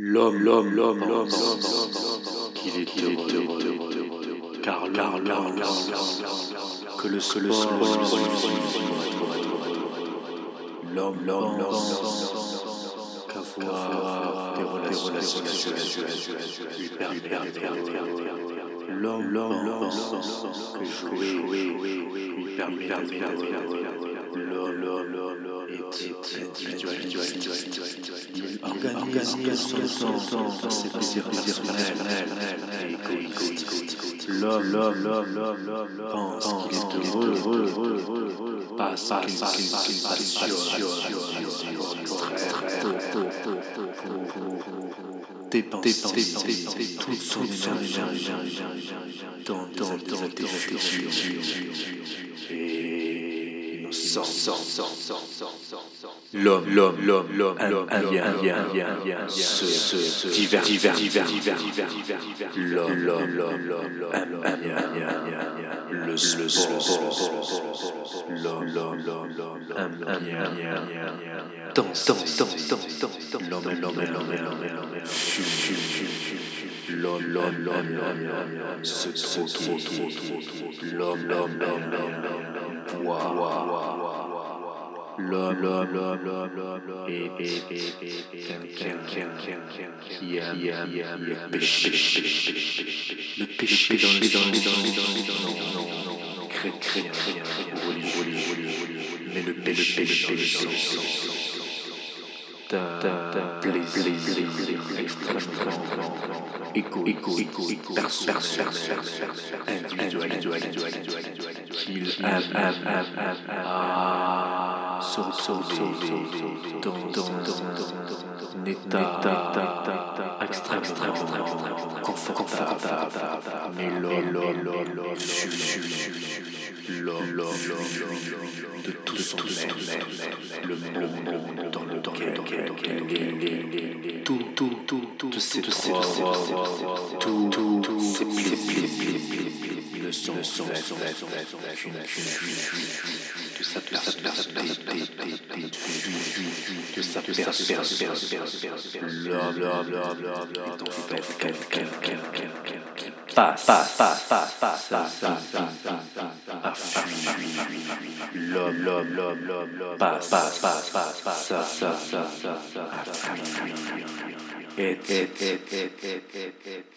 L'homme, l'homme, l'homme, l'homme, qu'il est heureux, car l'homme, l'homme, que le seul l'homme, l'homme, qu'avoir des relations lui l'homme, l'homme, l'homme, que jouer lui permet l'homme, est. L'homme, dépenser toute son énergie dans des activités L'homme, l'homme, l'homme, l'homme, l'homme, indien, indien, indien, se divers, divers, divers, divers, l'homme, l'homme, l'homme, l'homme, indien, le sport, l'homme, l'homme, l'homme, indien, danse, danse, danse, danse, l'homme, l'homme, l'homme, l'homme, fume, fume, fume, l'homme, l'homme, l'homme, l'homme, se troquer, l'homme, l'homme, l'homme, l'homme, boire, l'homme, et quelqu'un qui aime le péché, le péché dans le non, chrétien, mais le péché dans le sang d'un plaisir extrêmement égoïste, personnel, dans un état extrêmement confortable, mais l'homme l'homme de tout son être, le monde dans lequel tout, tout, tout, tout, tout, tout, plaisirs ne sont qu'une de sa le son, le son, de sa de sa personne,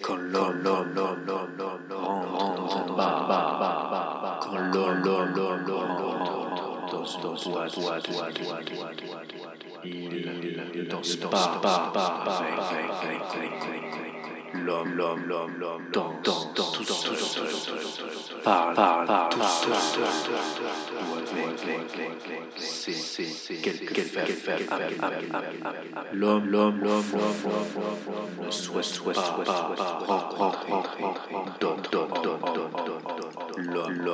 quand l'homme danse, danse, Il danse pas l'homme, l'homme, l'homme, l'homme, danse, danse, danse, tout seul, parle, parle, tout seul, c'est quel faire, faire, l'homme, l'homme, l'homme, l'homme, ne soit, soit, soit, pas, rentrer, rentrer,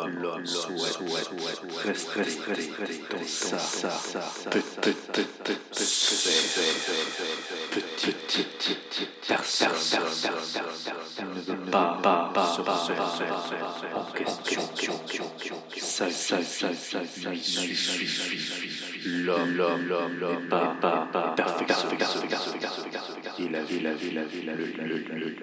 l'homme, souhaite rester dans sa petite, petite, personne ne question. Ça, ça, ça, ça. L'homme, l'homme, l'homme, l'homme, pas, pas, pas, perfect, perfect, perfect, perfect. Il a vu, il a vu, il a vu, le, le, le, le,